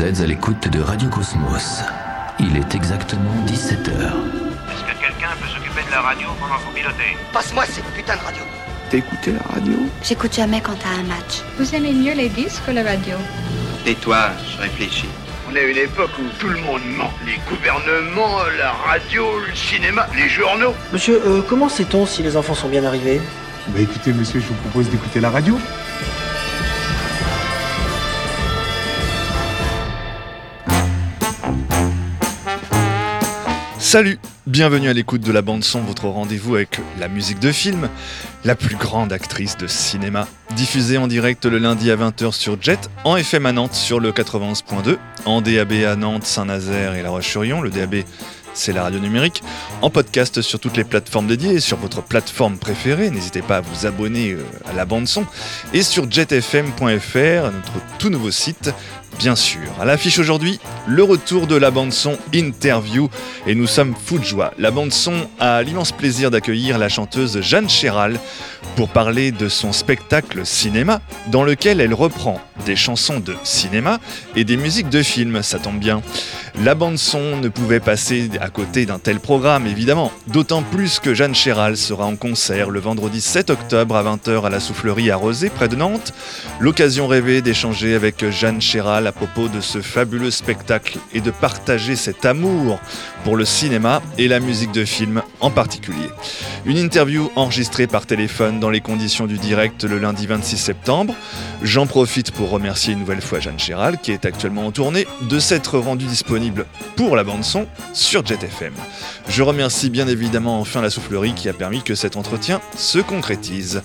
Vous êtes à l'écoute de Radio Cosmos. Il est exactement 17h. Est-ce que quelqu'un peut s'occuper de la radio pendant que vous pilotez Passe-moi cette putain de radio. T'as écouté la radio? J'écoute jamais quand t'as un match. Vous aimez mieux les disques que la radio Tais-toi, je réfléchis. On à une époque où tout le monde ment. Les gouvernements, la radio, le cinéma, les journaux. Monsieur, euh, comment sait-on si les enfants sont bien arrivés? Bah écoutez monsieur, je vous propose d'écouter la radio. Salut, bienvenue à l'écoute de la bande son, votre rendez-vous avec la musique de film, la plus grande actrice de cinéma, diffusée en direct le lundi à 20h sur Jet, en FM à Nantes sur le 91.2, en DAB à Nantes, Saint-Nazaire et La Roche-sur-Yon, le DAB c'est la radio numérique, en podcast sur toutes les plateformes dédiées, sur votre plateforme préférée, n'hésitez pas à vous abonner euh, à la bande son, et sur jetfm.fr, notre tout nouveau site, bien sûr. À l'affiche aujourd'hui, le retour de la bande son interview, et nous sommes fous de joie. La bande son a l'immense plaisir d'accueillir la chanteuse Jeanne Chéral pour parler de son spectacle cinéma, dans lequel elle reprend des chansons de cinéma et des musiques de films, ça tombe bien. La bande son ne pouvait passer à côté d'un tel programme, évidemment, d'autant plus que Jeanne Chéral sera en concert le vendredi 7 octobre à 20h à la Soufflerie à Rosé, près de Nantes. L'occasion rêvée d'échanger avec Jeanne Chéral à propos de ce fabuleux spectacle et de partager cet amour pour le cinéma et la musique de film en particulier. Une interview enregistrée par téléphone dans les conditions du direct le lundi 26 septembre. J'en profite pour remercier une nouvelle fois Jeanne Chéral, qui est actuellement en tournée, de s'être rendue disponible pour la bande-son sur JetFM. Je remercie bien évidemment enfin la soufflerie qui a permis que cet entretien se concrétise.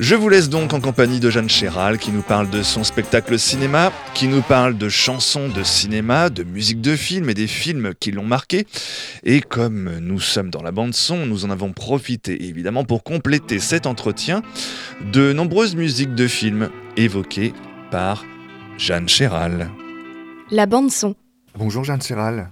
Je vous laisse donc en compagnie de Jeanne Chéral qui nous parle de son spectacle cinéma, qui nous parle de chansons de cinéma, de musique de film et des films qui l'ont marqué. Et comme nous sommes dans la bande son, nous en avons profité évidemment pour compléter cet entretien de nombreuses musiques de films évoquées par Jeanne Chéral. La bande son. Bonjour Jeanne Chéral.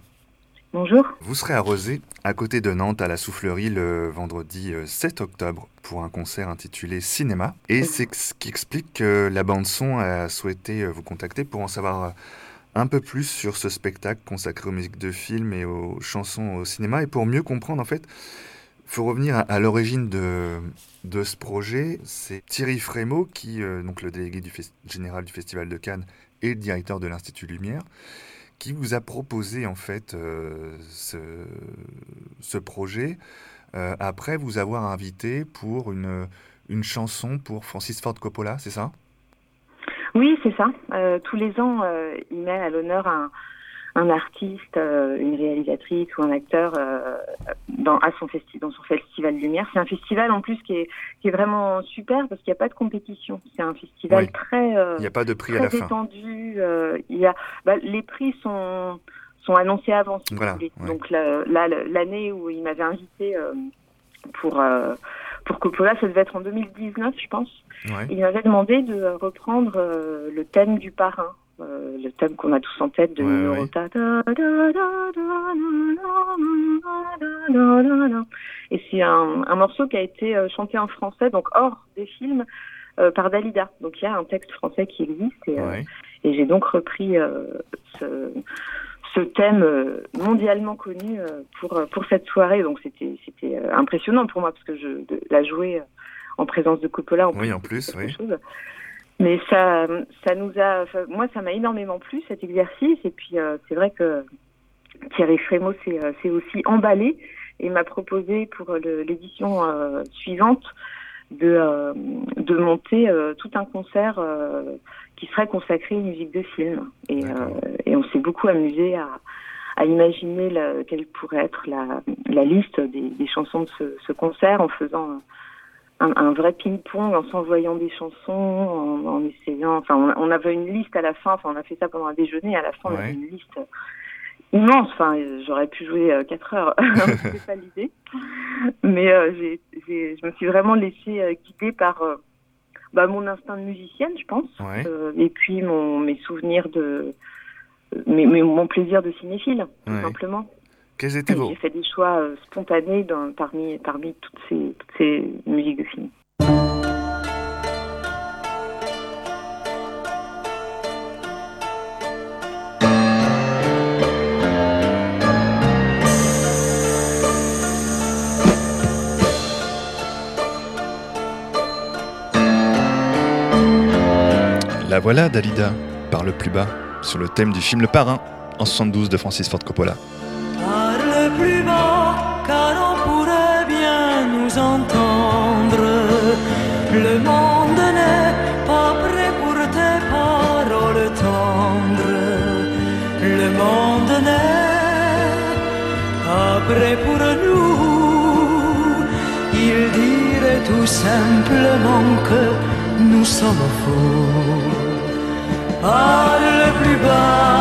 Bonjour. Vous serez à Rosé, à côté de Nantes, à la Soufflerie, le vendredi 7 octobre, pour un concert intitulé Cinéma. Et c'est ce qui explique que la bande-son a souhaité vous contacter pour en savoir un peu plus sur ce spectacle consacré aux musiques de film et aux chansons au cinéma. Et pour mieux comprendre, en fait, il faut revenir à, à l'origine de, de ce projet. C'est Thierry Frémaux, qui, euh, donc le délégué du général du Festival de Cannes et le directeur de l'Institut Lumière, qui vous a proposé en fait euh, ce, projet euh, après vous avoir invité pour une, une chanson pour Francis Ford Coppola, c'est ça? Oui, c'est ça. Euh, tous les ans, il met à l'honneur un, un artiste, euh, une réalisatrice ou un acteur dans, à son festi dans son festival Lumière. C'est un festival en plus qui est, qui est vraiment super parce qu'il n'y a pas de compétition. C'est un festival Oui. très, Il n'y a pas de prix à la fin. détendu. euh, il y a, bah, les prix sont sont annoncés avant. Si Voilà, ouais. Donc là, l'année où il m'avait invité euh, pour euh, pour Coppola, ça devait être en 2019, je pense. Ouais. Il m'avait demandé de reprendre euh, le thème du parrain, euh, le thème qu'on a tous en tête de ouais, Et c'est un, un, morceau qui a été euh, chanté en français, donc hors des films, euh, par Dalida. Donc il y a un texte français qui existe. Et, j'ai donc repris ce thème mondialement connu pour, pour cette soirée. Donc c'était, impressionnant pour moi parce que je de, la jouer en présence de Coppola. Oui, en plus, oui. Mais ça ça nous a enfin, moi ça m'a énormément plu cet exercice et puis euh, c'est vrai que Thierry Frémaux s'est euh, aussi emballé et m'a proposé pour le- l'édition euh, suivante de, euh, de monter euh, tout un concert euh, qui serait consacré aux musiques de film. Et, euh, et on s'est beaucoup amusé à, à imaginer la- quelle pourrait être la, la liste des, des chansons de ce, ce concert en faisant un, un vrai ping-pong, en s'envoyant des chansons, en, en essayant. Enfin, on, on avait une liste à la fin. Enfin, on a fait ça pendant un déjeuner. À la fin, on avait une liste immense. Enfin, euh, j'aurais pu jouer euh, quatre heures. C'était pas l'idée. Mais euh, je me suis vraiment laissée euh, guider par euh, bah, mon instinct de musicienne, je pense. Ouais. Euh, et puis mon, mes souvenirs de. mes- mes- mon plaisir de cinéphile, tout Ouais. simplement. Quels étaient. J'ai fait des choix euh, spontanés parmi, parmi toutes, ces, musiques de film. La voilà, Dalida, par le plus bas, sur le thème du film Le Parrain, en 72 de Francis Ford Coppola. Le monde n'est pas prêt pour tes paroles tendres. Le monde n'est pas prêt pour nous. Il dirait tout simplement que nous sommes fous. Parle plus bas,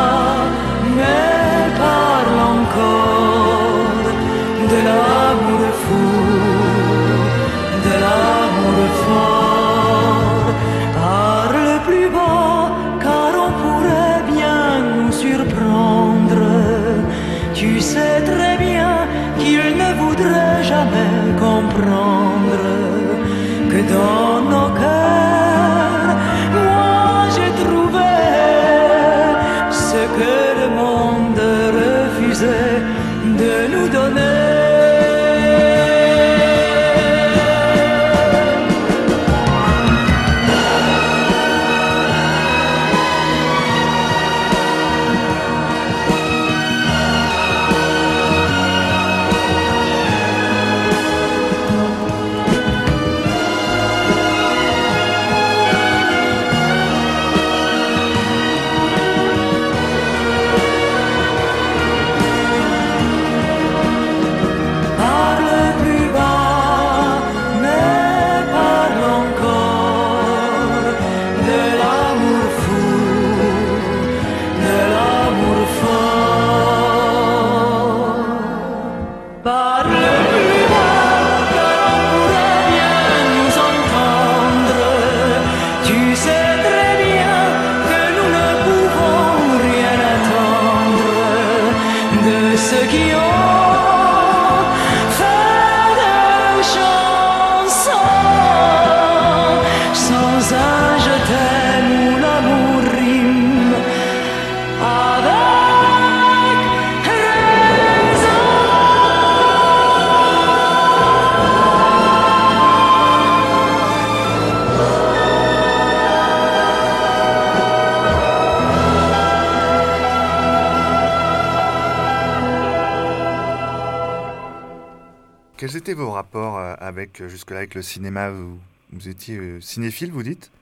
étaient vos rapports euh, avec, euh, jusque-là, avec le cinéma vous, vous étiez euh, cinéphile, vous dites?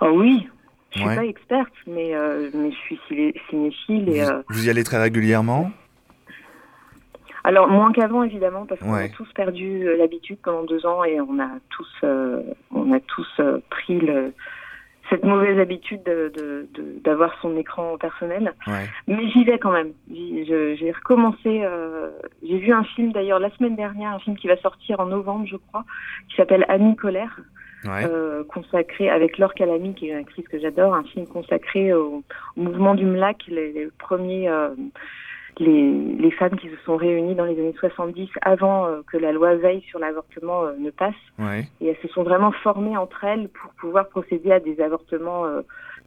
Oh oui, je suis Ouais. pas experte, mais, euh, mais je suis ciné- cinéphile. Et, vous, euh, vous y allez très régulièrement? Alors, moins qu'avant, évidemment, parce qu'on Ouais. a tous perdu l'habitude pendant deux ans et on a tous, euh, on a tous pris le, cette mauvaise habitude de- de- de- d'avoir son écran personnel. Ouais. Mais j'y vais quand même. J'ai recommencé. euh, J'ai vu un film d'ailleurs la semaine dernière, un film qui va sortir en novembre, je crois, qui s'appelle Annie Colère, Ouais. euh, consacré avec Laure Calamy, qui est une actrice que j'adore, un film consacré au, au mouvement du MLAC, les, les premiers. euh, les, les femmes qui se sont réunies dans les années 70 avant euh, que la loi Veil sur l'avortement euh, ne passe Ouais. et elles se sont vraiment formées entre elles pour pouvoir procéder à des avortements euh,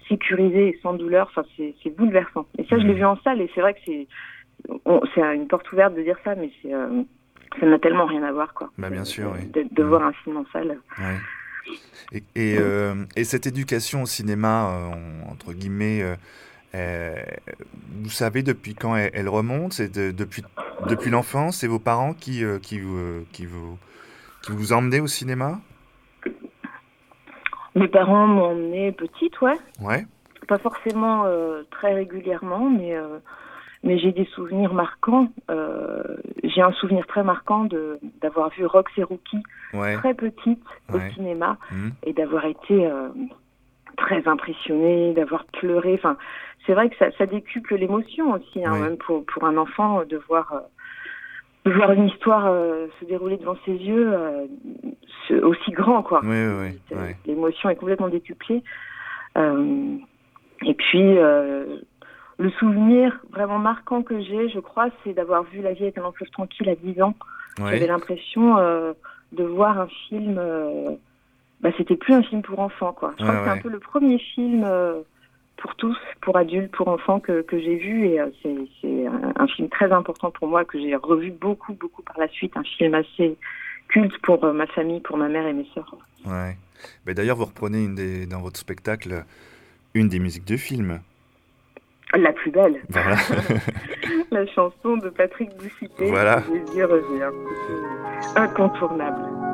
sécurisés et sans douleur. Enfin, c'est c'est bouleversant. Et ça, je l'ai vu en salle et c'est vrai que c'est une porte ouverte de dire ça, mais c'est ça n'a tellement rien à voir, quoi. Bah, bien sûr, oui. De, de Mm. voir un film en salle. Ouais. Et, et, et cette éducation au cinéma, en- entre guillemets, euh, vous savez depuis quand elle, elle remonte C'est de- depuis, depuis l'enfance C'est vos parents qui, euh, qui, vous, euh, qui, vous, qui vous emmenaient au cinéma? Mes parents m'ont emmenée petite, ouais. Ouais. Pas forcément très régulièrement, mais mais j'ai des souvenirs marquants. J'ai un souvenir très marquant de d'avoir vu Rox et Rookie Ouais. très petite Ouais. au cinéma Mhm. et d'avoir été très impressionnée, d'avoir pleuré. Enfin, c'est vrai que ça, ça décuple l'émotion aussi, hein, Oui. même pour pour un enfant euh, de voir. euh, de voir une histoire euh, se dérouler devant ses yeux euh, ce- aussi grand quoi. Oui, oui, oui. C'est- ouais. L'émotion est complètement décuplée. Euh, et puis, le souvenir vraiment marquant que j'ai, je crois, c'est d'avoir vu La vie est un fleuve tranquille à 10 ans. J'avais l'impression de voir un film. Euh, bah, c'était plus un film pour enfants, quoi. Je crois Ouais, que c'est un peu le premier film euh, pour tous, pour adultes, pour enfants que, que j'ai vu. Et euh, c'est c'est un, un film très important pour moi que j'ai revu beaucoup, beaucoup par la suite. Un film assez culte pour ma famille, pour ma mère et mes sœurs. Ouais. Mais d'ailleurs, vous reprenez une des, dans votre spectacle une des musiques de film. La plus belle. Voilà. La chanson de Patrick Bouchité. Voilà. Jésus revient. Incontournable.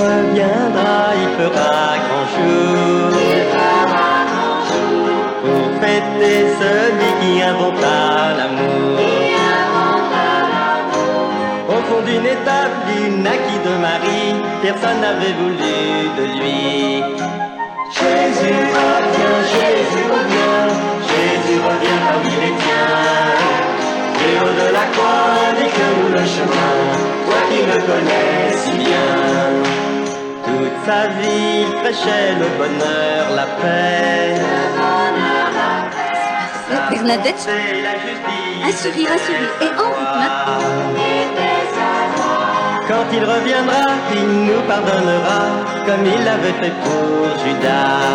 Reviendra, il fera grand jour pour fêter celui qui inventa l'amour. Au fond d'une étape, d'une naquit de Marie, personne n'avait voulu de lui. Jésus revient, Jésus revient, Jésus revient parmi les tiens. Et haut de la croix, dit que nous le chemin, toi qui me connais si bien. Toute sa vie, il prêchait le bonheur, la paix. Bernadette, C'est la justice. un sourire, un sourire, et en route maintenant. Quand il reviendra, il nous pardonnera, comme il l'avait fait pour Judas.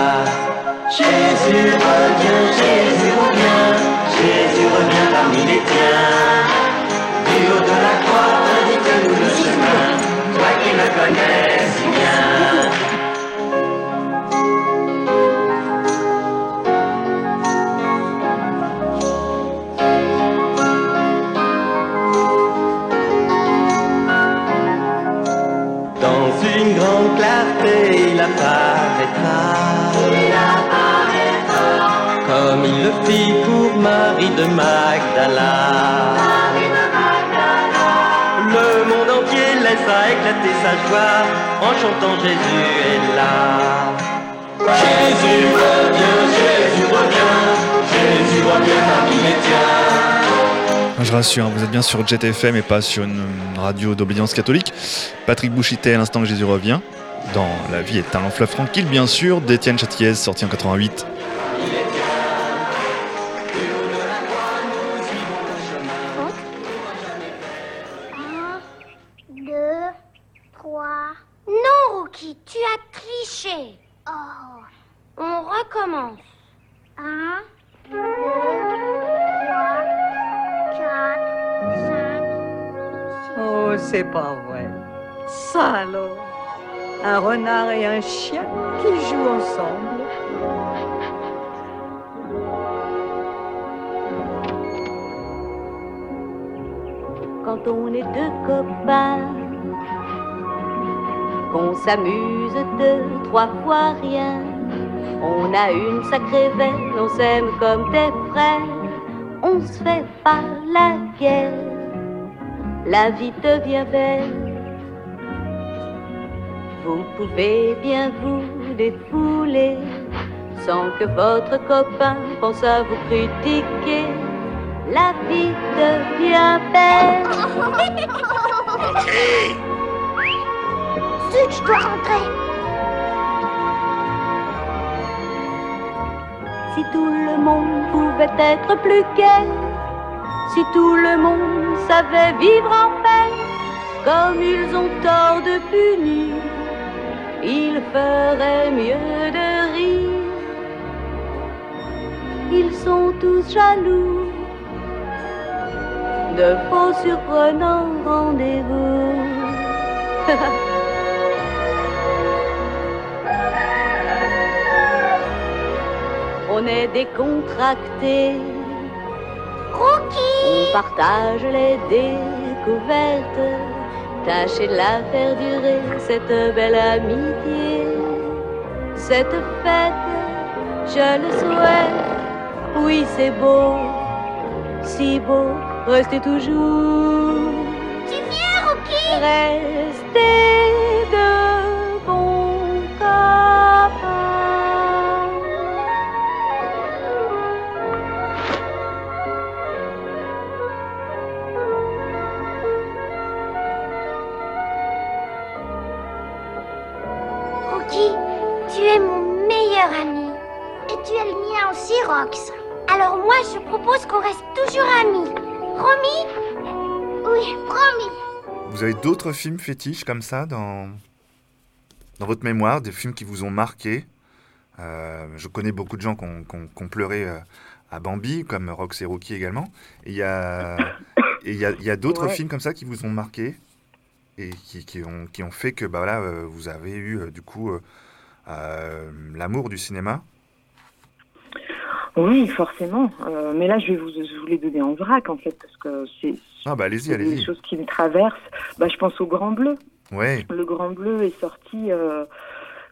Magdala. Le monde entier laissa éclater sa joie en chantant Jésus est là. Jésus revient, Jésus revient, Jésus revient parmi les tiens. Je rassure, hein, vous êtes bien sur Jet FM et pas sur une radio d'obédience catholique. Patrick Bouchité, à l'instant que Jésus revient, dans La vie est un long fleuve tranquille, bien sûr, d'Étienne Châtillaise, sorti en 88. Renard et un chien qui jouent ensemble. quand on est deux copains, qu'on s'amuse deux, trois fois rien. On a une sacrée veine, on s'aime comme des frères, on se fait pas la guerre, la vie devient belle. Vous pouvez bien vous défouler sans que votre copain pense à vous critiquer. La vie devient belle. Zut, je dois rentrer. Si tout le monde pouvait être plus gai, si tout le monde savait vivre en paix, comme ils ont tort de punir, ils feraient mieux de rire. Ils sont tous jaloux de faux surprenants rendez-vous. On est décontractés. On partage les découvertes. Tâchez de la faire durer, cette belle amitié. Cette fête, je le souhaite. Oui, c'est beau, si beau, restez toujours. Tu viens, Restez de es le mien aussi, Rox. Alors moi, je propose qu'on reste toujours amis. Promis? Oui, promis. Vous avez d'autres films fétiches comme ça dans, dans votre mémoire, des films qui vous ont marqué? Euh, je connais beaucoup de gens qui ont, pleuré euh, à Bambi, comme Rox et Rookie également. Et il y a, il y a, y a d'autres films comme ça qui vous ont marqué? Et qui, qui, ont, qui ont fait que bah, voilà, euh, vous avez eu du coup l'amour du cinéma? Oui, forcément. mais là, je vais vous, vous, les donner en vrac, en fait, parce que c'est ah, bah, allez des choses qui me traversent. Bah, je pense au Grand Bleu. Ouais. Le Grand Bleu est sorti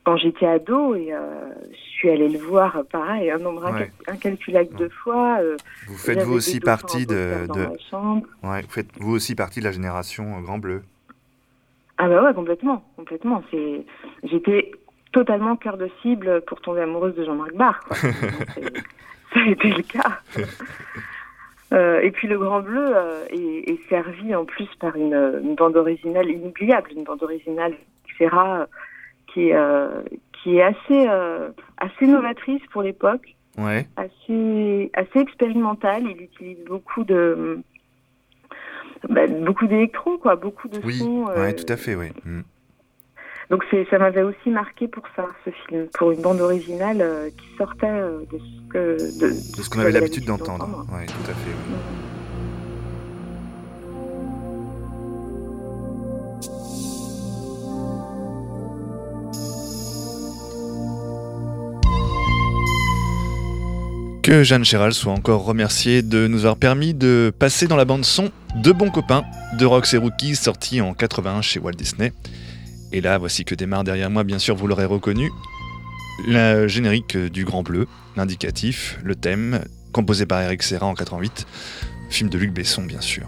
quand j'étais ado et euh, je suis allée le voir pareil un nombre incalculable de fois. Euh, vous faites vous aussi partie de, de... Ouais, vous faites vous aussi partie de la génération euh, Grand Bleu. Ah bah ouais complètement complètement c'est j'étais totalement cœur de cible pour tomber amoureuse de Jean-Marc Barr. ça a été le cas. et puis le Grand Bleu est, est, servi en plus par une, une, bande originale inoubliable, une bande originale sera qui est, euh, qui est assez, euh, assez novatrice pour l'époque, ouais. assez, assez expérimentale. Il utilise beaucoup de bah, beaucoup d'électro, quoi, beaucoup de oui, sons. Oui, tout à fait, oui. Mm. Donc ça m'avait aussi marqué pour ça, ce film, pour une bande originale qui sortait de ce que de, de ce qu'on avait l'habitude d'entendre. Oui, tout à fait. Oui. Que Jeanne Chéral soit encore remerciée de nous avoir permis de passer dans la bande son de bons copains de Rox et Rookies sorti en 81 chez Walt Disney. Et là, voici que démarre derrière moi, bien sûr, vous l'aurez reconnu, le générique du Grand Bleu, l'indicatif, le thème, composé par Eric Serra en 88, film de Luc Besson, bien sûr.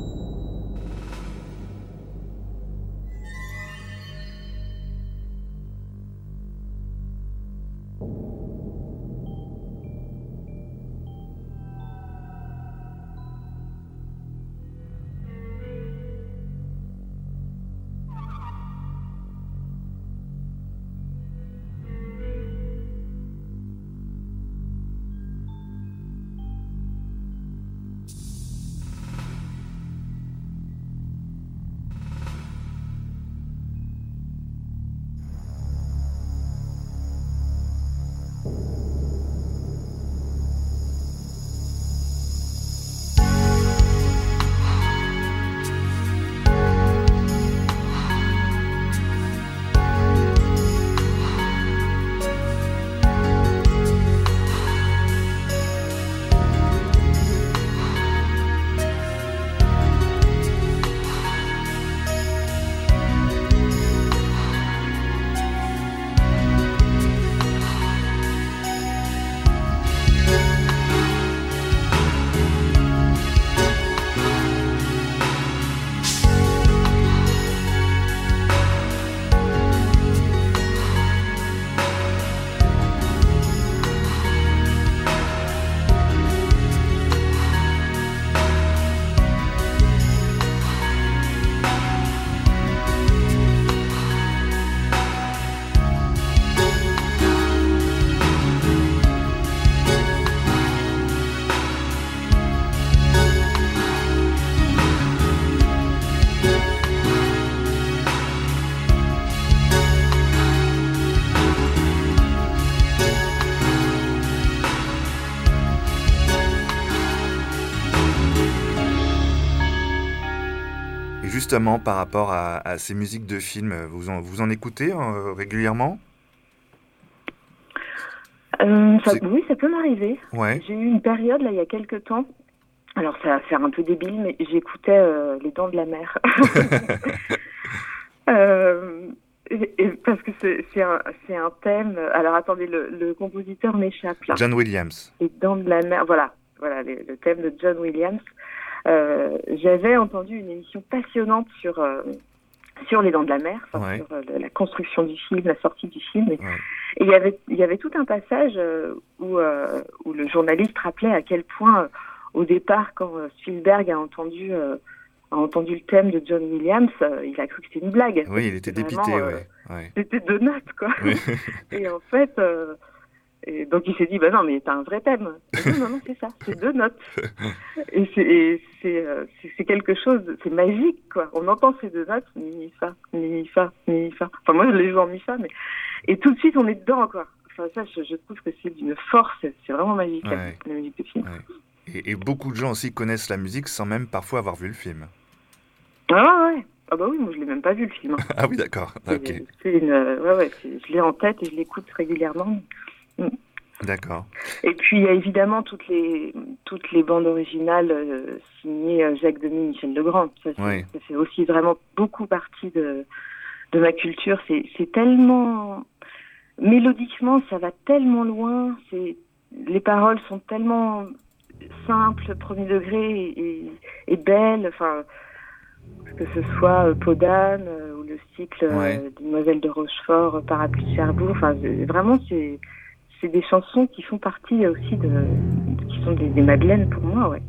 justement, par rapport à, ces musiques de films, vous en, vous en écoutez euh, régulièrement? Euh, Oui, ça peut m'arriver. Ouais. J'ai eu une période, là, il y a quelques temps, alors ça va faire un peu débile, mais j'écoutais euh, Les Dents de la Mer. parce que c'est un, un, thème. Alors attendez, le, le compositeur m'échappe là. John Williams. Les Dents de la Mer, voilà, voilà le thème de John Williams. Euh, j'avais entendu une émission passionnante sur euh, sur les dents de la mer, sur euh, la construction du film, la sortie du film. Et il y avait il y avait tout un passage où où le journaliste rappelait à quel point au départ, quand Spielberg a entendu a entendu le thème de John Williams, il a cru que c'était une blague. Oui, il était dépité, ouais. C'était deux notes, quoi. et en fait, et donc il s'est dit, bah non, mais t'as un vrai thème. non, non, non, c'est ça, c'est deux notes. et euh, c'est quelque chose, c'est magique, quoi. On entend ces deux notes, mi, fa, mi, fa, mi, fa. Enfin, moi, je les joue en mi, fa, mais. Et tout de suite, on est dedans, quoi. Enfin, ça, je, trouve que c'est d'une force, c'est vraiment magique, la musique de film. Et, beaucoup de gens aussi connaissent la musique sans même parfois avoir vu le film. Ah ouais, ah bah oui, moi je l'ai même pas vu le film. Ah oui, d'accord. Ok. Une, ouais, ouais, je l'ai en tête et je l'écoute régulièrement. Mm. D'accord. Et puis il y a évidemment toutes les toutes les bandes originales euh, signées euh, Jacques Demy, Michel Legrand. Ça, fait aussi vraiment beaucoup partie de de ma culture. C'est c'est tellement mélodiquement, ça va tellement loin. C'est les paroles sont tellement simples, premier degré et, et, belles. Enfin, que ce soit euh, Podane ou le cycle Demoiselle de Rochefort, Parapluie de Cherbourg. Enfin, vraiment c'est c'est des chansons qui font partie aussi de, qui sont des, des madeleines pour moi, ouais.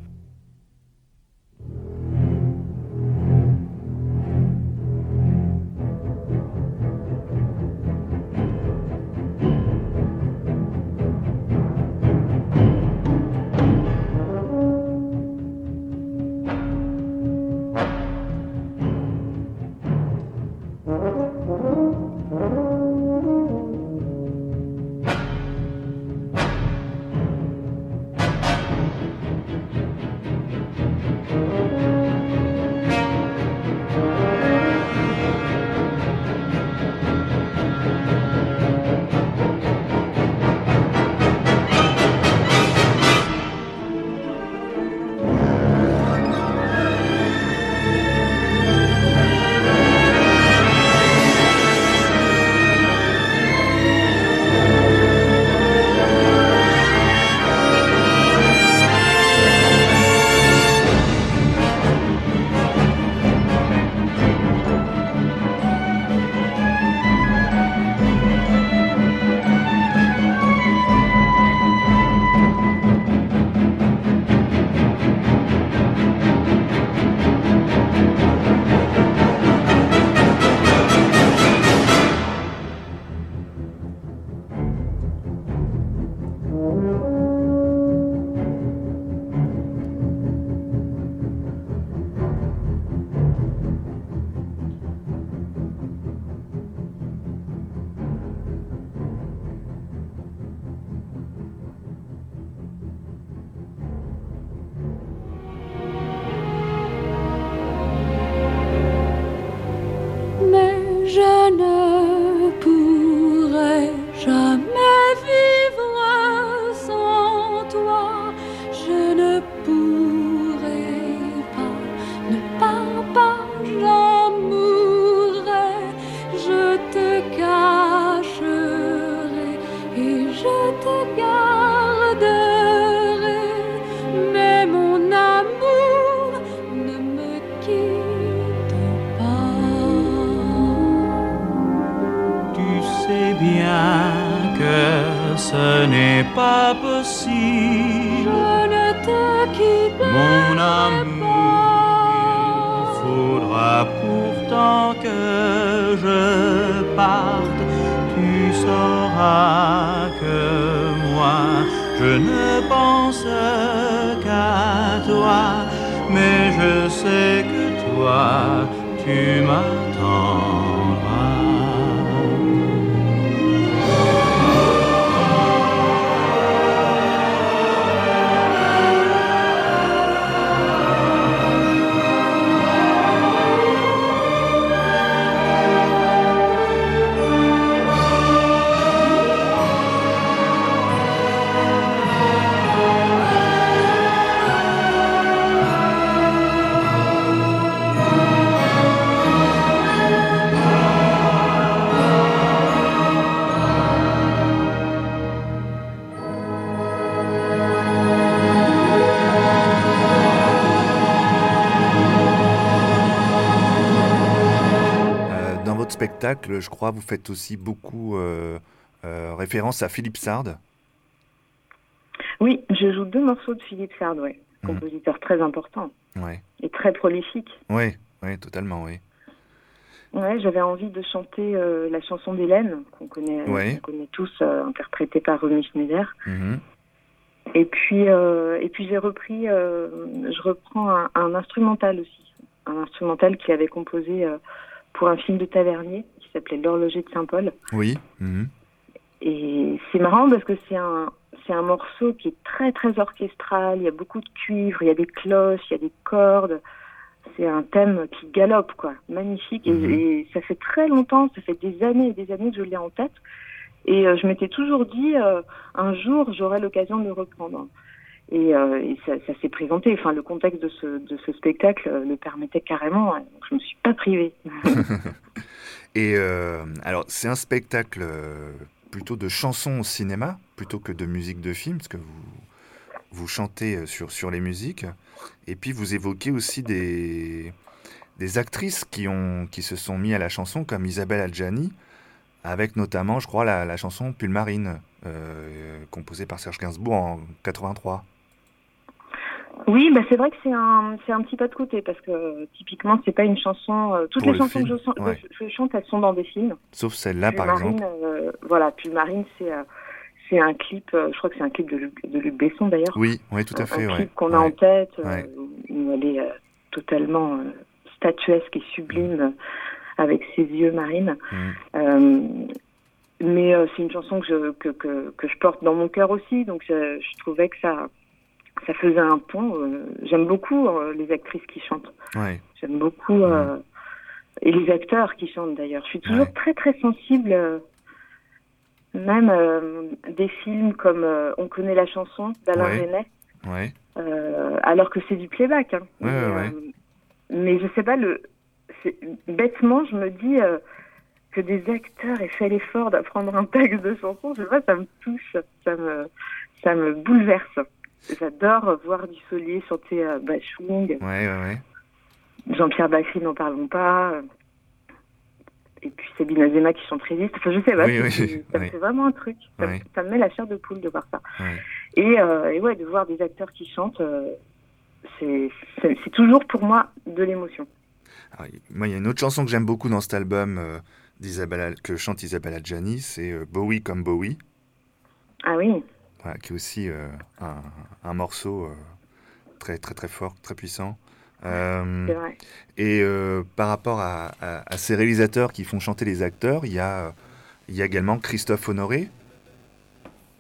Spectacle, je crois, vous faites aussi beaucoup euh, euh, référence à Philippe Sard. Oui, je joue deux morceaux de Philippe Sard, ouais. Mhm. compositeur très important Ouais, et très prolifique. ouais, ouais, totalement, oui. Ouais, j'avais envie de chanter euh, la chanson d'Hélène, qu'on connaît, Ouais. qu'on connaît tous, euh, interprétée par Romy Schneider. Mhm. Et puis, euh, et puis j'ai repris, je reprends un, un instrumental aussi, un instrumental qu'il avait composé pour un film de Tavernier qui s'appelait L'horloger de Saint-Paul. Oui. mhm. Et c'est marrant parce que c'est un, c'est un morceau qui est très très orchestral. Il y a beaucoup de cuivre, il y a des cloches, il y a des cordes. C'est un thème qui galope, quoi. Magnifique. Et, Mhm. et ça fait très longtemps, ça fait des années et des années que je l'ai en tête. Et euh, je m'étais toujours dit, euh, un jour, j'aurai l'occasion de le reprendre. Et, euh, et ça, ça s'est présenté. Enfin, le contexte de ce, de ce spectacle le permettait carrément. hein. Donc, je me suis pas privée. Et euh, alors, c'est un spectacle euh, plutôt de chansons au cinéma, plutôt que de musique de film, parce que vous, vous chantez euh, sur, sur les musiques. Et puis, vous évoquez aussi des, des actrices qui, ont, qui se sont mis à la chanson, comme Isabelle Adjani, avec notamment, je crois, la, la chanson Pulmarine, composée par Serge Gainsbourg en 83. Oui, bah c'est vrai que c'est un, c'est un petit pas de côté parce que typiquement c'est pas une chanson. euh, toutes Pour les le chansons que je, sens- ouais. je, je chante, elles sont dans des films. Sauf celle-là, par Marine, exemple. euh, voilà, puis Marine, c'est euh, c'est un clip. je crois que c'est un clip de Luc, de Luc Besson d'ailleurs. Oui, oui, tout à fait. Un ouais. clip qu'on a en tête, où elle est totalement statuesque et sublime avec ses yeux, Marine. Mm. Mais euh, c'est une chanson que je, que, que, que je porte dans mon cœur aussi, donc je, je trouvais que ça, ça faisait un pont. euh, J'aime beaucoup euh, les actrices qui chantent. Ouais. J'aime beaucoup. euh, et les acteurs qui chantent d'ailleurs. Je suis toujours très très sensible, même des films comme On connaît la chanson d'Alain Ouais. euh, alors que c'est du playback. Hein. Ouais, mais, ouais, euh, mais je sais pas, le, bêtement, je me dis euh, que des acteurs aient fait l'effort d'apprendre un texte de chanson. Je sais pas, ça me touche, ça me, ça me bouleverse. J'adore voir du Solier chanter euh, Bachung. Ouais, ouais, ouais. Jean-Pierre Bacry, n'en parlons pas. Et puis Sabine Azema qui chante Résiste. Enfin, je sais pas, Oui, ça me fait vraiment un truc. Ça, me- Ouais. ça me met la chair de poule de voir ça. Et, euh, et ouais, de voir des acteurs qui chantent, euh, c'est toujours pour moi de l'émotion. Y- moi, il y a une autre chanson que j'aime beaucoup dans cet album euh, que chante Isabelle Adjani, c'est Bowie comme Bowie, Ah oui, voilà, qui est aussi euh, un, un morceau euh, très très très fort, très puissant. Euh, vrai. et euh, par rapport à, à- à ces réalisateurs qui font chanter les acteurs, il y a, il y a également Christophe Honoré,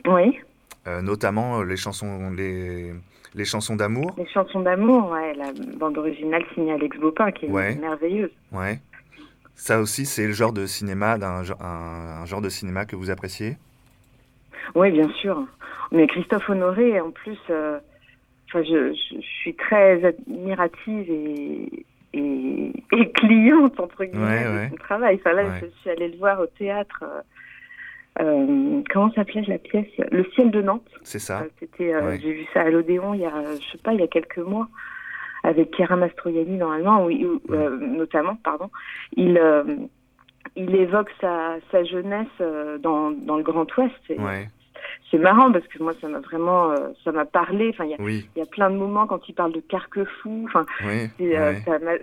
Oui, euh, notamment les chansons, les, les chansons d'amour. les chansons d'amour, ouais, la bande originale signée Alex Bopin qui est Ouais. merveilleuse. Ouais. Ça aussi, c'est le genre de cinéma, d'un, gen- un, un genre de cinéma que vous appréciez? Oui, bien sûr. Mais Christophe Honoré, en plus, euh, enfin, je, je, je suis très admirative et, et, et cliente, entre guillemets, Ouais, de son travail. Enfin, là, Ouais. je suis allée le voir au théâtre. euh, euh, comment s'appelait la pièce? Le ciel de Nantes. C'est ça. C'était. J'ai vu ça à l'Odéon il y a, je sais pas, il y a quelques mois, avec Chiara Mastroianni normalement, où, où, euh, notamment, pardon. Il, euh, il évoque sa, sa jeunesse euh, dans, dans le Grand Ouest. Et Ouais. C'est marrant parce que moi, ça m'a vraiment, euh, ça m'a parlé. Enfin, il y a, Oui. il y a plein de moments quand il parle de Carquefou. Enfin, Oui, euh,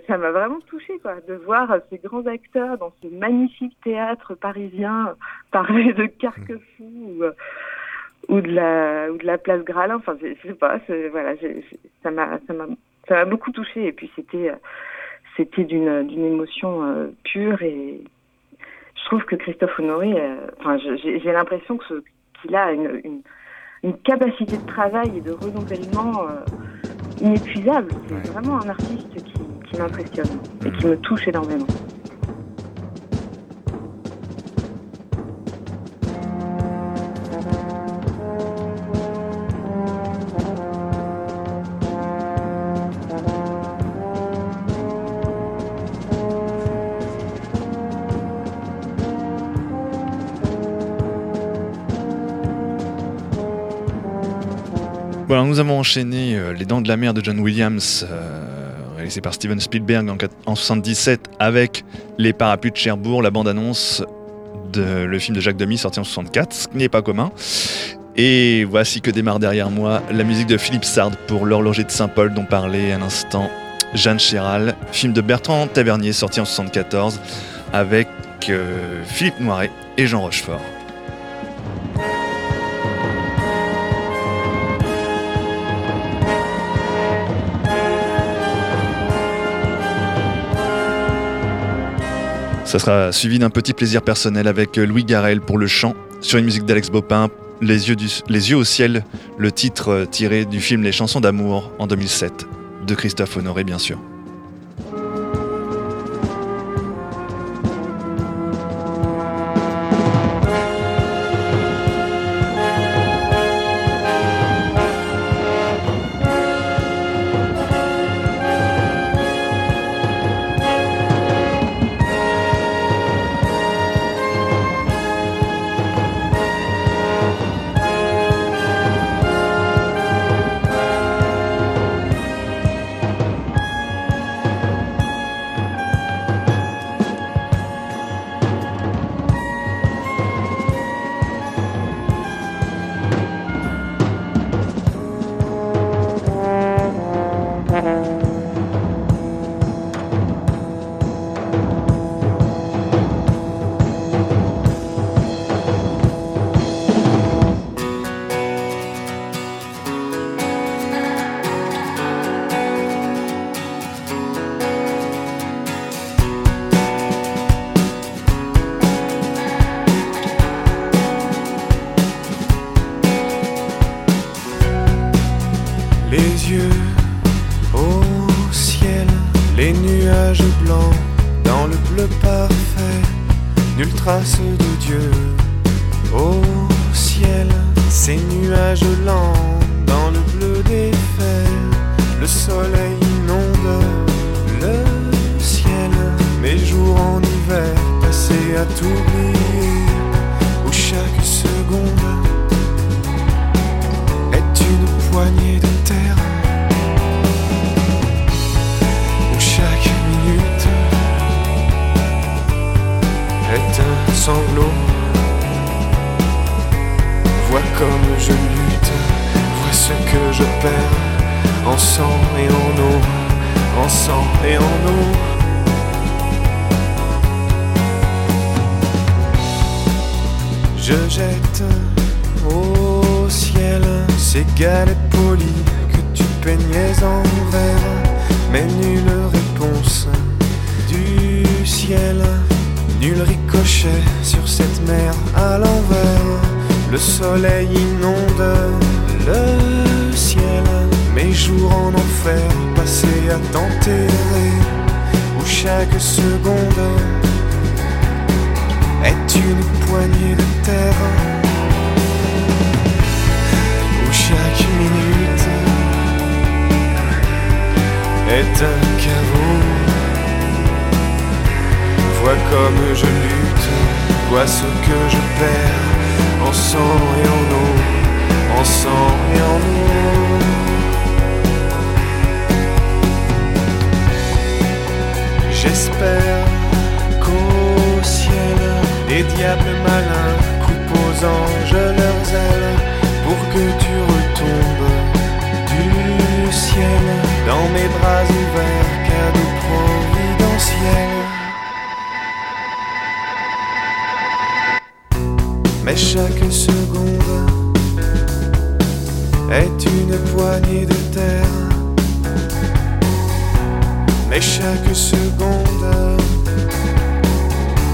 ça m'a- vraiment touché quoi, de voir euh, ces grands acteurs dans ce magnifique théâtre parisien parler de Carquefou ou, euh, ou de la ou de la place Gralin. Enfin, je, je sais pas, voilà, ça m'a ça m'a ça m'a beaucoup touché et puis c'était c'était d'une d'une émotion euh, pure et je trouve que Christophe Honoré, euh, enfin, j'ai l'impression que ce- qu'il a une, une une capacité de travail et de renouvellement euh, inépuisable. C'est vraiment un artiste qui, qui m'impressionne et qui me touche énormément. Nous avons enchaîné euh, Les Dents de la Mer de John Williams, euh, réalisé par Steven Spielberg en, quat- en 77 avec Les Parapluies de Cherbourg, la bande-annonce de le film de Jacques Demy sorti en 64, ce qui n'est pas commun. Et voici que démarre derrière moi la musique de Philippe Sard pour L'horloger de Saint-Paul dont parlait à l'instant Jeanne Chéral, film de Bertrand Tavernier sorti en 74 avec euh, Philippe Noiret et Jean Rochefort. Ça sera suivi d'un petit plaisir personnel avec Louis Garrel pour le chant sur une musique d'Alex Bopin, les yeux, les yeux au ciel, le titre euh, tiré du film Les chansons d'amour en 2007, de Christophe Honoré bien sûr. Et en eau. Je jette au ciel ces galettes polies que tu peignais en verre, mais nulle réponse du ciel, nul ricochet sur cette mer à l'envers. Le soleil inonde le ciel, mes jours en enfer passés à t'enterrer, où chaque seconde est une poignée de terre où chaque minute est un caveau. Vois comme je lutte, vois ce que je perds en sang et en eau, en sang et en eau. J'espère qu'au ciel, les diables malins coupent aux anges leurs ailes pour que tu retombes du ciel dans mes bras ouverts, cadeau providentiel. Mais chaque seconde est une poignée de terre. Mais chaque seconde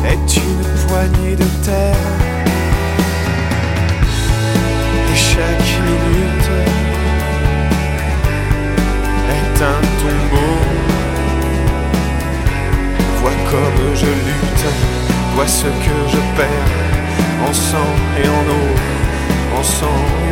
est une poignée de terre. Et chaque minute est un tombeau. Vois comme je lutte, vois ce que je perds en sang et en eau, en sang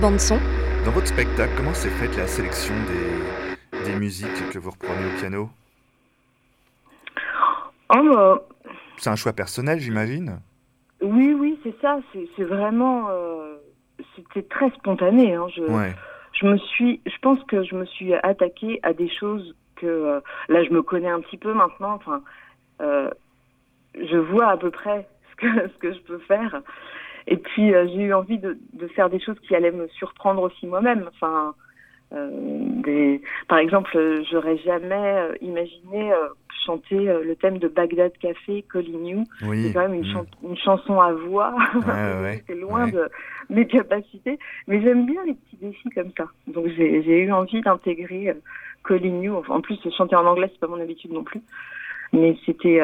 bande-son. Dans votre spectacle, comment s'est faite la sélection des, des musiques que vous reprenez au piano? Oh, bah, C'est un choix personnel, j'imagine? Oui, oui, c'est ça. C'est c'est vraiment. euh, C'était très spontané. Hein. Je, Ouais. je me suis. Je pense que je me suis attaquée à des choses que. euh, là, je me connais un petit peu maintenant. Enfin, euh, je vois à peu près ce que, ce que je peux faire. Et puis, euh, j'ai eu envie de, de faire des choses qui allaient me surprendre aussi moi-même. Enfin, euh, des... par exemple, euh, j'aurais jamais euh, imaginé euh, chanter euh, le thème de Bagdad Café, Calling You. Oui. C'est quand même une, chan- une chanson à voix. Ouais, ouais, C'est loin ouais. de mes capacités. Mais j'aime bien les petits défis comme ça. Donc, j'ai eu envie d'intégrer euh, Calling You. En plus, chanter en anglais, c'est pas mon habitude non plus. Mais c'était.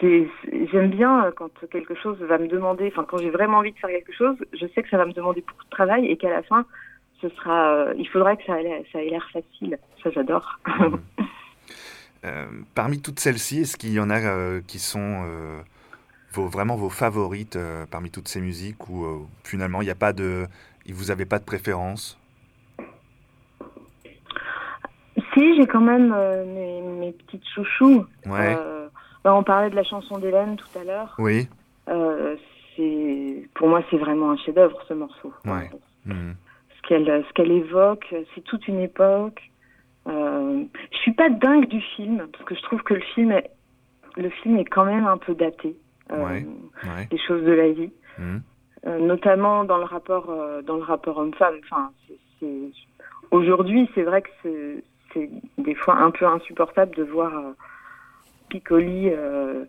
J'aime bien euh, quand quelque chose va me demander, enfin quand j'ai vraiment envie de faire quelque chose, je sais que ça va me demander beaucoup de travail et qu'à la fin, ce sera, euh, il faudrait que ça ait, ça ait l'air facile. Ça, j'adore. Euh, parmi toutes celles-ci, est-ce qu'il y en a euh, qui sont vos, vraiment vos favorites parmi toutes ces musiques ou finalement il n'y a pas de, vous n'avez pas de préférence? Si, j'ai quand même mes, mes petites chouchous. Ouais. Bah, on parlait de la chanson d'Hélène tout à l'heure. Oui. Euh, c'est, pour moi, c'est vraiment un chef-d'œuvre ce morceau. Ouais. Mhm. Ce qu'elle, ce qu'elle évoque, c'est toute une époque. Euh, je suis pas dingue du film parce que je trouve que le film, est, le film est quand même un peu daté. euh, Ouais. Ouais. des choses de la vie, Mhm. Euh, notamment dans le rapport, euh, dans le rapport homme-femme. Enfin, aujourd'hui, c'est vrai que c'est, c'est des fois un peu insupportable de voir euh, Piccoli. euh,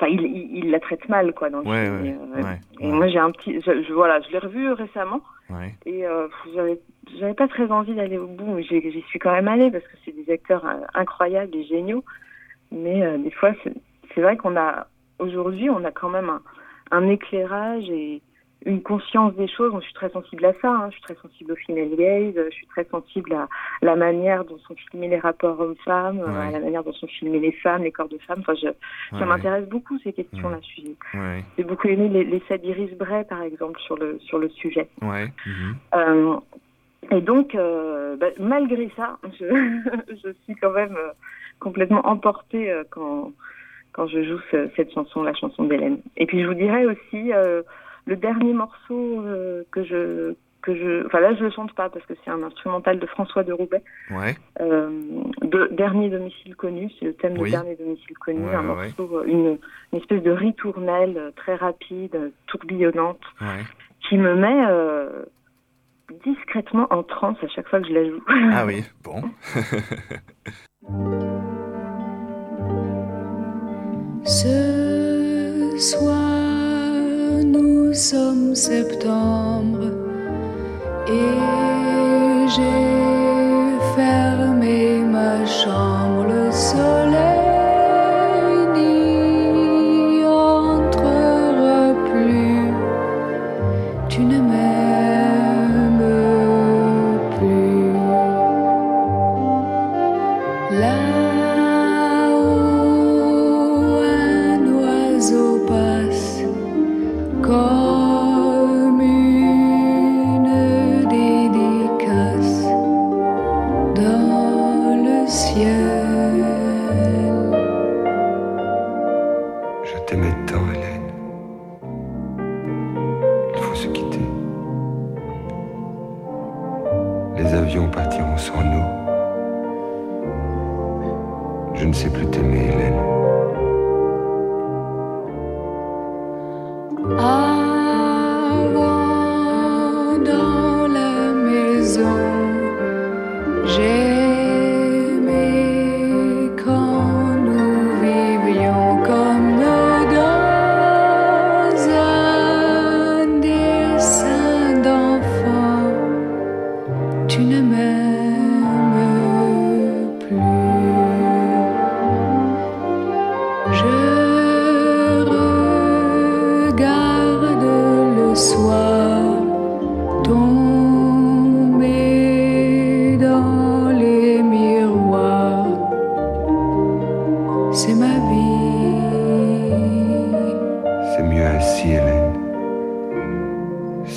Enfin, il, il, il la traite mal, quoi, dans le Ouais, film. ouais, Et, euh, ouais, et moi, j'ai un petit, je, je- voilà, je l'ai revu récemment. Et euh, j'avais, pas très envie d'aller au bout, mais j'y suis quand même allée parce que c'est des acteurs incroyables et géniaux. Mais des fois, c'est, c'est vrai qu'on a, aujourd'hui, on a quand même un, un éclairage et une conscience des choses. Je suis très sensible à ça. hein. Je suis très sensible au female gaze. Je suis très sensible à la manière dont sont filmés les rapports hommes-femmes, euh, à Ouais. la manière dont sont filmés les femmes, les corps de femmes. Enfin, je, ça ouais. m'intéresse beaucoup ces questions-là. Ouais. J'ai beaucoup aimé les, l'essai d'Iris Bray, par exemple, sur le sur le sujet. Mhm. Euh, et donc, euh, bah, malgré ça, je, je suis quand même euh, complètement emportée euh, quand, quand je joue ce- cette chanson, la chanson d'Hélène. Et puis, je vous dirais aussi, euh, le dernier morceau euh, que je... Que je, enfin là je le chante pas parce que c'est un instrumental de François de Roubaix. Ouais. Euh, de, dernier domicile connu, c'est le thème Oui. de dernier domicile connu, Ouais, un ouais. morceau, euh, une, une espèce de ritournelle très rapide, tourbillonnante, Ouais. qui me met euh, discrètement en transe à chaque fois que je la joue. Ah oui, bon. Ce soir, nous sommes septembre et j'ai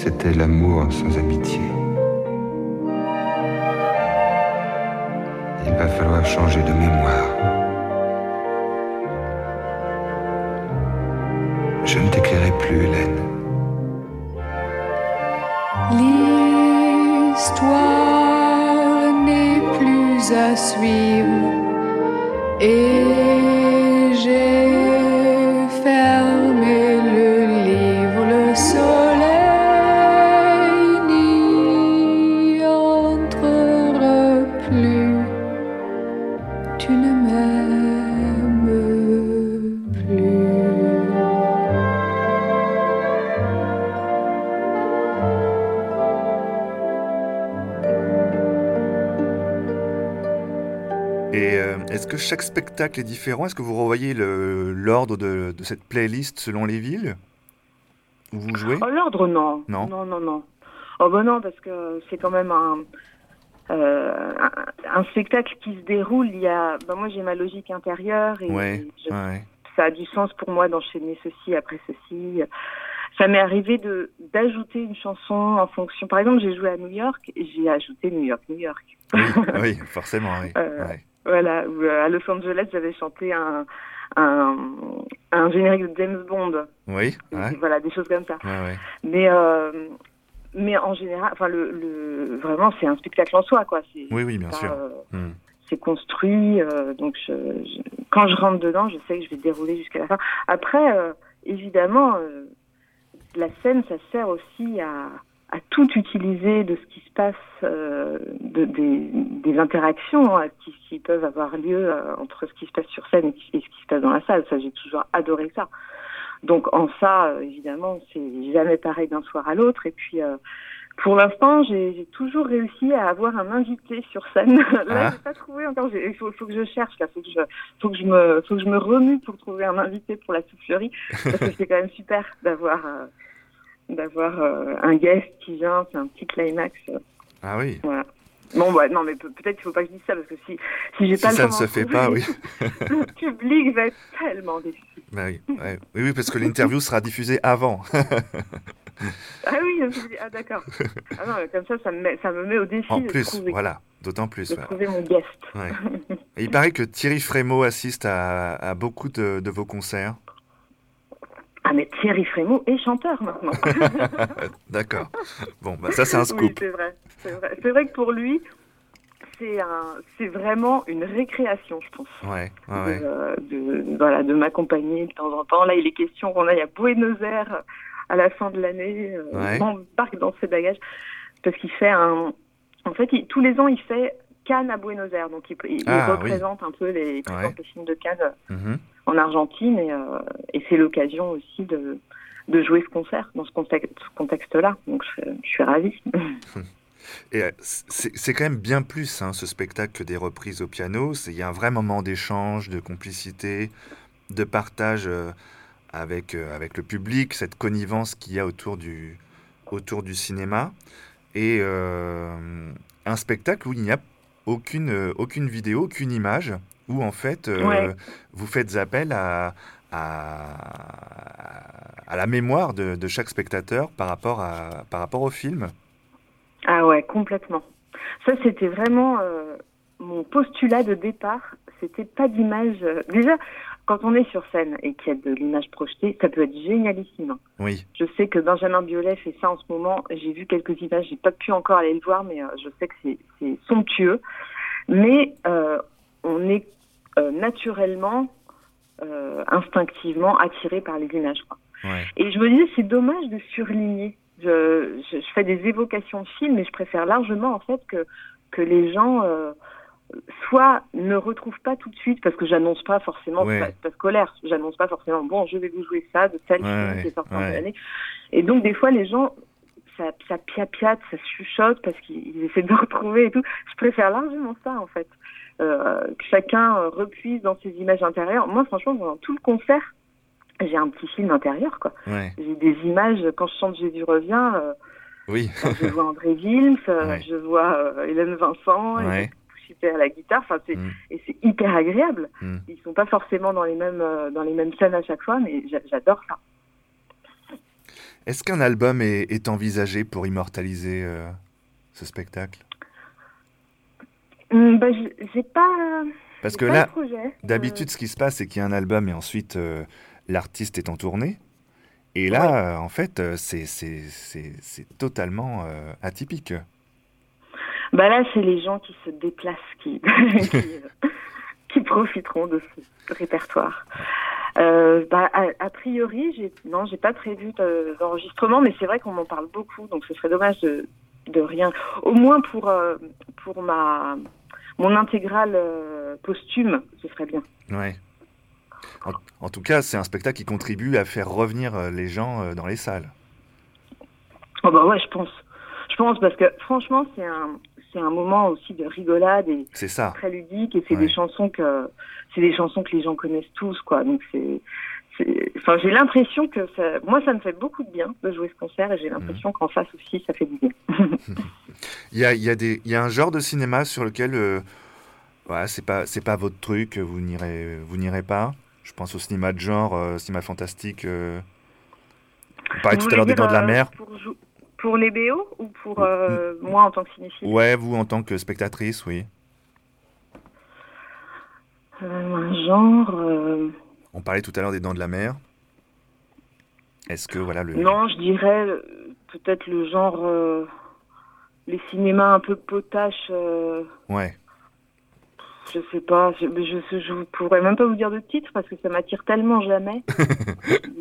vie. C'est mieux ainsi, Hélène. C'est était l'amour sans amitié. Il va falloir changer de mémoire. Je ne t'écrirai plus, Hélène. L'histoire n'est plus à suivre et spectacle est différent Est-ce que vous revoyez l'ordre de, de cette playlist selon les villes où vous jouez? Oh, l'ordre, non. Non. Non, non, non. Oh, ben non, parce que c'est quand même un, euh, un, un spectacle qui se déroule. Il y a, ben moi, j'ai ma logique intérieure et Ouais, je- ouais. ça a du sens pour moi d'enchaîner ceci après ceci. Ça m'est arrivé de d'ajouter une chanson en fonction. Par exemple, j'ai joué à New York, et j'ai ajouté New York, New York. Oui, oui, forcément, oui. Euh, ouais. Voilà, euh, à Los Angeles, j'avais chanté un, un, un générique de James Bond. Oui, Et ouais, Voilà, des choses comme ça. ouais, ouais. Mais, euh, mais en général, enfin, le, le, vraiment, c'est un spectacle en soi, quoi. Oui, oui, bien pas, sûr. euh, Hmm. c'est construit, euh, donc je, je- quand je rentre dedans, je sais que je vais dérouler jusqu'à la fin. Après, euh, évidemment, euh, la scène, ça sert aussi à, à tout utiliser de ce qui se passe, euh, de, des, des interactions hein, qui, qui peuvent avoir lieu euh, entre ce qui se passe sur scène et, ce qui se passe dans la salle. Ça, j'ai toujours adoré ça. Donc en ça, euh, évidemment, c'est jamais pareil d'un soir à l'autre. Et puis, euh, pour l'instant, j'ai toujours réussi à avoir un invité sur scène. Là, Ah. j'ai pas trouvé encore. Il faut, faut que je cherche. Là, faut que je, faut que je me, faut que je me remue pour trouver un invité pour la soufflerie, parce que c'est quand même super d'avoir, euh, d'avoir euh, un guest qui vient. C'est un petit climax. Ah oui. voilà. Bon, ouais, non, mais pe- peut-être qu'il faut pas que je dise ça parce que si, si j'ai Si pas le ça ne se fait pas, oui. le public va être tellement déçu. Bah oui, ouais. oui, oui, parce que l'interview sera diffusée avant. Ah oui, je me suis dit, ah d'accord. Ah non, comme ça, ça me met, ça me met au défi en de plus, trouver, voilà, d'autant plus. de voilà. trouver mon guest. Ouais. Et il paraît que Thierry Frémaux assiste à, à beaucoup de, de vos concerts. Ah mais Thierry Frémaux est chanteur maintenant. D'accord. Bon, bah ça c'est un Oui, scoop. c'est vrai. C'est vrai. C'est vrai que pour lui, c'est un, c'est vraiment une récréation, je pense. Ouais, ouais. De, euh, de- voilà, de m'accompagner de temps en temps. Là, il est question qu'on aille à Buenos Aires à la fin de l'année. euh, Ouais. On embarque dans ses bagages parce qu'il fait un. En fait, il- tous les ans, il fait Cannes à Buenos Aires, donc il, il Ah, oui. représente un peu les, il présente Ouais. les films de Cannes Mhm. En Argentine et, euh, et c'est l'occasion aussi de, jouer ce concert dans ce contexte, ce contexte-là. Donc je, suis ravie. Et euh, c'est quand même bien plus hein, ce spectacle que des reprises au piano. Il y a un vrai moment d'échange, de complicité, de partage euh, avec, avec le public, cette connivence qu'il y a autour du, autour du cinéma. Et un spectacle où il n'y a aucune, aucune vidéo, aucune image, où en fait euh, Ouais. vous faites appel à, à, à la mémoire de, de chaque spectateur par rapport, à, par rapport au film. Ah ouais, complètement. Ça, c'était vraiment euh, mon postulat de départ. C'était pas d'image. euh, Déjà, quand on est sur scène et qu'il y a de l'image projetée, ça peut être génialissime. Oui. Je sais que Benjamin Biolay fait ça en ce moment. J'ai vu quelques images, j'ai pas pu encore aller le voir, mais euh, je sais que c'est- c'est somptueux. Mais euh, on est euh, naturellement, euh, instinctivement attiré par les images. quoi. Ouais. Et je me disais, c'est dommage de surligner. Je, je, je fais des évocations de films, mais je préfère largement en fait que que les gens euh, soit ne retrouvent pas tout de suite parce que j'annonce pas forcément, Ouais. pas, pas scolaire, j'annonce pas forcément. Bon, je vais vous jouer ça de tel Ouais, film qui est sorti en année. Et donc des fois les gens ça, ça piapiate, ça chuchote parce qu'ils ils essaient de retrouver et tout. Je préfère largement ça en fait. Euh, que chacun euh, repuise dans ses images intérieures. Moi franchement pendant tout le concert j'ai un petit film intérieur quoi. Ouais. J'ai des images quand je chante Jésus revient. euh, Oui. je vois André Wilms, Ouais. je vois Hélène Vincent, Ouais. et Pouchité à la guitare. Enfin, c'est Mm. et c'est hyper agréable. Mm. Ils sont pas forcément dans les mêmes dans les mêmes scènes à chaque fois, mais j'a- j'adore ça. Est-ce qu'un album est, est envisagé pour immortaliser euh, ce spectacle? Hum, bah, j'ai pas. Parce que pas là, projet. d'habitude, ce qui se passe, c'est qu'il y a un album et ensuite euh, l'artiste est en tournée. Et là, euh, en fait, euh, c'est totalement euh, atypique. Bah là, c'est les gens qui se déplacent qui, qui, euh, qui profiteront de ce répertoire. Euh, bah, a, a priori, non, j'ai pas prévu de- d'enregistrement, mais c'est vrai qu'on m'en parle beaucoup, donc ce serait dommage de, de rien. Au moins pour euh, pour ma mon intégrale euh, posthume, ce serait bien. Ouais. En, en tout cas, c'est un spectacle qui contribue à faire revenir euh, les gens euh, dans les salles. Oh bah ouais, je pense. Je pense parce que franchement, c'est un c'est un moment aussi de rigolade et C'est ça. très ludique et c'est Ouais. des chansons que c'est des chansons que les gens connaissent tous quoi. Donc c'est- enfin j'ai l'impression que ça moi ça me fait beaucoup de bien de jouer ce concert et j'ai l'impression qu'en face aussi ça fait du bien. Il y a, il y, a des- il y a un genre de cinéma sur lequel euh, voilà, c'est pas, c'est pas votre truc, vous n'irez, vous n'irez pas? Je pense au cinéma de genre, euh, cinéma fantastique. euh. On parlait Vous tout à l'heure des Dents de la euh, Mer. Pour, les BO ou pour euh, moi en tant que cinéphile? Ouais, vous en tant que spectatrice, oui. Un genre. On parlait tout à l'heure des Dents de la Mer. Est-ce que voilà le. Non, je dirais euh, peut-être le genre. euh, les cinémas un peu potaches. euh, Ouais. Je sais pas. Je, je, je pourrais même pas vous dire de titre parce que ça m'attire tellement jamais.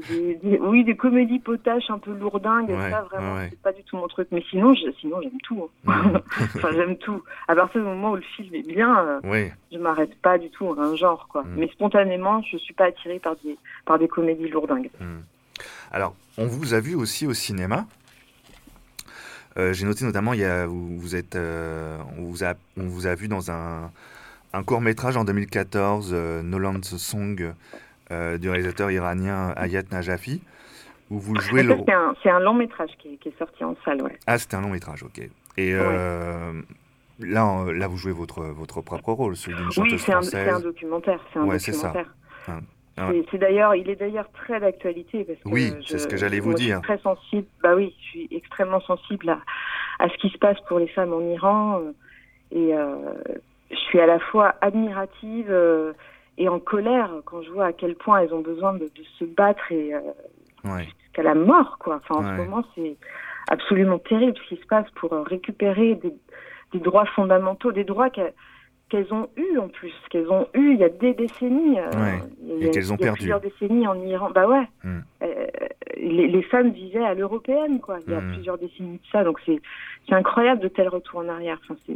Des- des- oui, des comédies potaches un peu lourdingues, Ouais, ça vraiment, ouais, c'est pas du tout mon truc. Mais sinon, je- sinon j'aime tout. hein. Enfin, j'aime tout. À partir du moment où le film est bien, euh, Oui. je m'arrête pas du tout à un genre, quoi. Mhm. Mais spontanément, je suis pas attirée par des, par des comédies lourdingues. Alors, on vous a vu aussi au cinéma. Euh, J'ai noté notamment, il y a, vous, vous êtes, euh, on, vous a, on vous a vu dans un, un court métrage en 2014, euh, Noland's Song, euh, du réalisateur iranien Ayat Najafi, où vous jouez le. c'est un, c'est un long métrage qui est, qui est sorti en salle, ouais. Ah, c'était un long métrage, ok. Et euh, là, là, vous jouez votre, votre propre rôle, celui d'une Oui, chanteuse c'est un, c'est un documentaire. C'est Ouais, ça. Ah, C'est- d'ailleurs, il est d'ailleurs très d'actualité parce que Oui, c'est ce que j'allais vous moi, je suis dire. très sensible. Bah oui, je suis extrêmement sensible à, à ce qui se passe pour les femmes en Iran euh, et je suis à la fois admirative euh, et en colère quand je vois à quel point elles ont besoin de, de se battre et euh, ouais. jusqu'à la mort, quoi. Enfin, en Ouais. ce moment, c'est absolument terrible ce qui se passe pour euh, récupérer des, des droits fondamentaux, des droits qu'elles qu'elles ont eus en plus, qu'elles ont eus il y a des décennies. euh, Ouais. il Et qu'elles ont il y a plusieurs décennies en Iran. Bah ouais. Hmm. Euh, les, les femmes vivaient à l'européenne, quoi. Il y a Hmm. plusieurs décennies de ça, donc c'est incroyable de tels retours en arrière. Enfin, c'est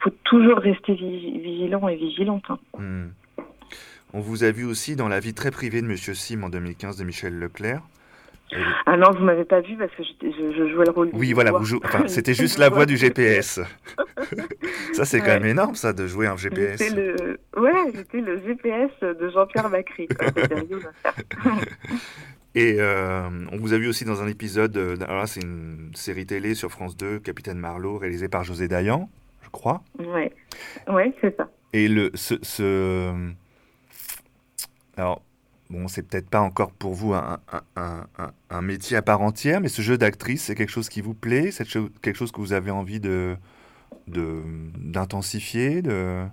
faut toujours rester vi- vigilant et vigilante. hein. Hmm. On vous a vu aussi dans la vie très privée de Monsieur Sim en 2015 de Michel Leclerc. Ah non, vous m'avez pas vu parce que je, je jouais le rôle. du Oui, voilà, voix. vous jou- enfin, c'était juste la voix du GPS. ça, c'est quand même énorme, ça, de jouer un GPS. J'étais le, ouais, j'étais le GPS de Jean-Pierre à faire. Et euh, on vous a vu aussi dans un épisode, euh, alors là, c'est une série télé sur France 2, Capitaine Marlowe, réalisée par José Dayan, je crois. Ouais, ouais, c'est ça. Et le, ce, ce- Alors, bon, c'est peut-être pas encore pour vous un, un, un- métier à part entière, mais ce jeu d'actrice, c'est quelque chose qui vous plaît? C'est quelque chose que vous avez envie de de- d'intensifier de...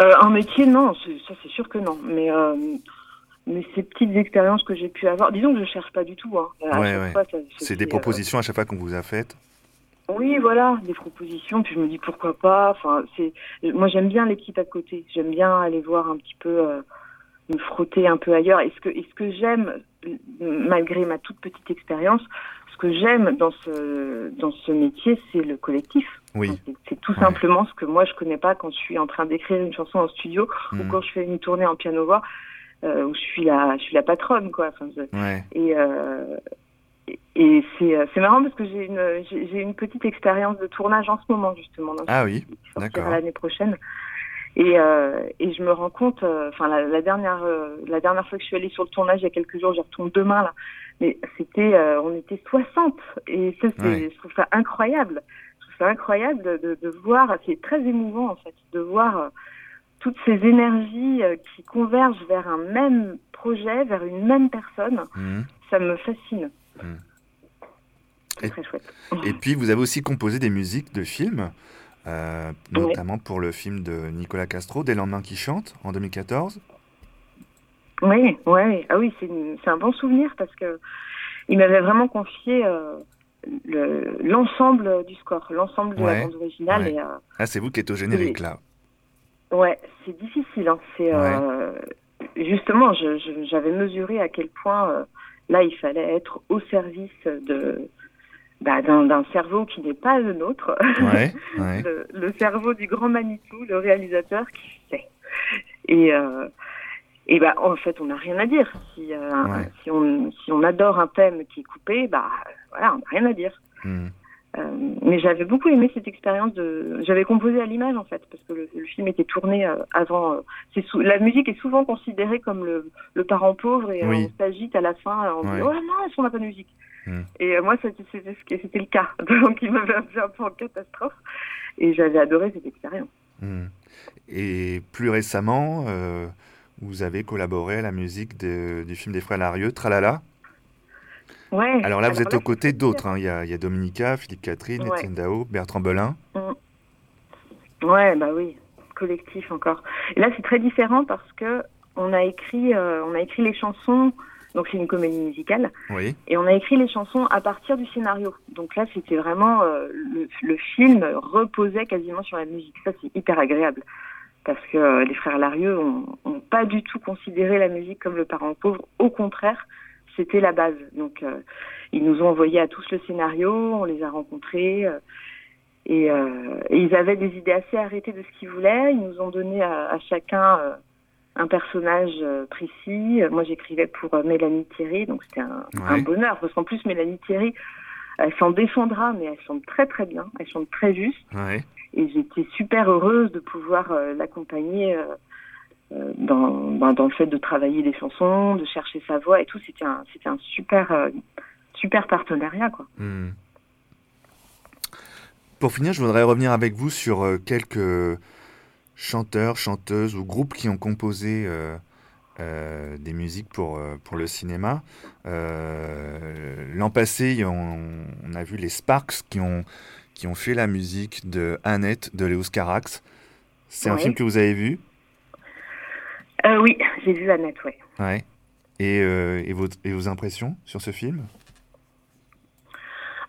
Euh, un métier, non, ça c'est sûr que non. Mais, euh, mais ces petites expériences que j'ai pu avoir, disons que je cherche pas du tout. Hein. Ouais, ouais. C'est des euh, propositions à chaque fois qu'on vous a faites? Oui, voilà, des propositions. Puis je me dis pourquoi pas. Enfin, c'est moi j'aime bien les petits à côté. J'aime bien aller voir un petit peu, euh, me frotter un peu ailleurs. Et ce que, et ce que j'aime, malgré ma toute petite expérience, ce que j'aime dans ce dans ce métier, c'est le collectif. Oui. C'est- tout simplement ce que moi je connais pas quand je suis en train d'écrire une chanson en studio ou Mhm. quand je fais une tournée en piano voix euh, où je suis la je suis la patronne quoi. Enfin, je- Ouais. et euh, et- et c'est euh, c'est marrant parce que j'ai une j'ai j'ai une petite expérience de tournage en ce moment justement. Donc, Ah oui, d'accord. l'année prochaine. Et, euh, et je me rends compte, euh, enfin la, la dernière euh, la dernière fois que je suis allée sur le tournage il y a quelques jours, j'y retourne demain là, mais c'était on était 60 et ça c'est Ouais. je trouve ça incroyable. Je trouve ça incroyable de, de, de voir, c'est très émouvant en fait, de voir toutes ces énergies qui convergent vers un même projet, vers une même personne. Mhm. Ça me fascine. C'est très chouette. Et puis, vous avez aussi composé des musiques de films, euh, notamment pour le film de Nicolas Castro, Des lendemains qui chantent, en 2014. Oui, ouais. Ah oui, c'est un bon souvenir parce que il m'avait vraiment confié euh, le- l'ensemble du score, l'ensemble de Ouais, la bande originale. ouais. Et, euh, Ah, c'est vous qui êtes au générique, là. ouais, c'est difficile. Hein. C'est justement, j'avais mesuré à quel point là, il fallait être au service de bah, d'un cerveau qui n'est pas le nôtre, Ouais, ouais. le, le cerveau du grand Manitou, le réalisateur qui sait. Et euh, et bah en fait, on n'a rien à dire. Si euh, Ouais. si on si on adore un thème qui est coupé, bah voilà, on n'a rien à dire. Hmm. Euh, mais j'avais beaucoup aimé cette expérience de. J'avais composé à l'image en fait, parce que le, le film était tourné euh, avant. euh, c'est sou- La musique est souvent considérée comme le, le parent pauvre et Oui. on s'agite à la fin, on Ouais. dit oh mince, on n'a pas de musique. Hmm. Et moi, c'était le cas, donc il m'avait un peu en catastrophe. Et j'avais adoré cette expérience. Hmm. Et plus récemment, vous avez collaboré à la musique de- du film des frères Larieux, Tralala. Ouais. Alors là, vous êtes aux côtés d'autres. hein. Il y, a, il y a Dominica, Philippe Catherine, Ouais. Étienne Dao, Bertrand Belin. Ouais, bah oui, collectif encore. Et là, c'est très différent parce que on a écrit, euh, on a écrit les chansons. Donc c'est une comédie musicale. Oui. Et on a écrit les chansons à partir du scénario. Donc là, c'était vraiment euh, le, le film reposait quasiment sur la musique. Ça, c'est hyper agréable parce que euh, les frères Larieux ont, ont pas du tout considéré la musique comme le parent pauvre. Au contraire, c'était la base. Donc euh, ils nous ont envoyé à tous le scénario, on les a rencontrés. euh, et, euh, et ils avaient des idées assez arrêtées de ce qu'ils voulaient. Ils nous ont donné à, à chacun un personnage précis. Moi, j'écrivais pour Mélanie Thierry, donc c'était un, bonheur parce qu'en plus, Mélanie Thierry, elle s'en défendra, mais elle chante très très bien. Elle chante très juste. Ouais. Et j'étais super heureuse de pouvoir l'accompagner dans, ben, dans le fait de travailler des chansons, de chercher sa voix et tout. C'était un, c'était un super, euh, super partenariat, quoi. Hmm. Pour finir, je voudrais revenir avec vous sur euh, quelques chanteurs, chanteuses ou groupes qui ont composé euh, euh, des musiques pour, euh, pour le cinéma. Euh, L'an passé, on, on a vu les Sparks qui ont, qui ont fait la musique de Annette de Léos Carax. C'est un film que vous avez vu? Euh, oui, j'ai vu Annette, ouais. Ouais. Et, euh, et, vos, et vos impressions sur ce film?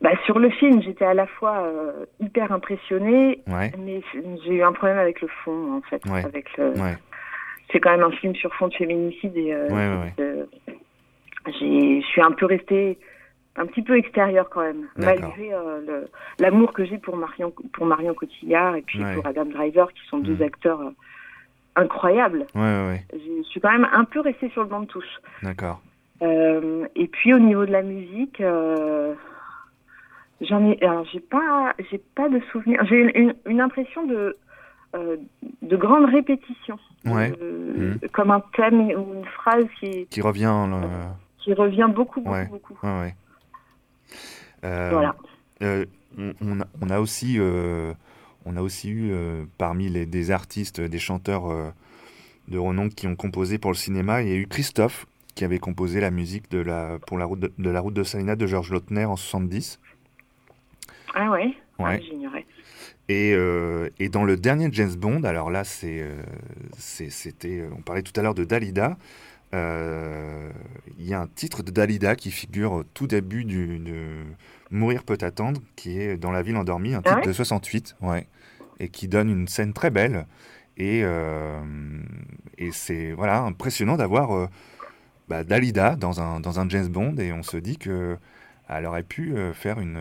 Bah, sur le film, j'étais à la fois euh, hyper impressionnée, Ouais. mais j'ai eu un problème avec le fond, en fait. Ouais. Avec le... Ouais. C'est quand même un film sur fond de féminicide et Ouais, ouais, ouais. j'ai- je suis un peu restée un petit peu extérieure quand même, malgré l'amour que j'ai pour Marion, pour Marion Cotillard et puis pour Adam Driver, qui sont deux Mm. acteurs incroyables. Ouais, ouais, ouais. Je suis quand même un peu restée sur le banc de touche. D'accord. Euh, et puis au niveau de la musique, euh, j'en ai, alors j'ai pas, j'ai pas de souvenir. J'ai une, une, une impression de euh, de grande répétition, Mhm. comme un thème ou une phrase qui Qui revient. euh, qui revient beaucoup, beaucoup, beaucoup. Euh, Voilà. on, a, on a aussi, on a aussi eu euh, parmi les, des artistes, des chanteurs euh, de renom qui ont composé pour le cinéma, il y a eu Christophe qui avait composé la musique de la, pour la route de, de la route de Salina de Georges Lautner en 70. Ah ouais. Ah, Ouais. j'ignorais. Et, euh, et dans le dernier James Bond, alors là, c'est, euh, c'était, on parlait tout à l'heure de Dalida. euh, Il y a un titre de Dalida qui figure au tout début du, de Mourir peut attendre, qui est dans La ville endormie, un Ah titre ouais de 68, ouais, et qui donne une scène très belle. Et, euh, et c'est voilà impressionnant d'avoir euh, bah, Dalida dans un, dans un James Bond, et on se dit que elle aurait pu euh, faire une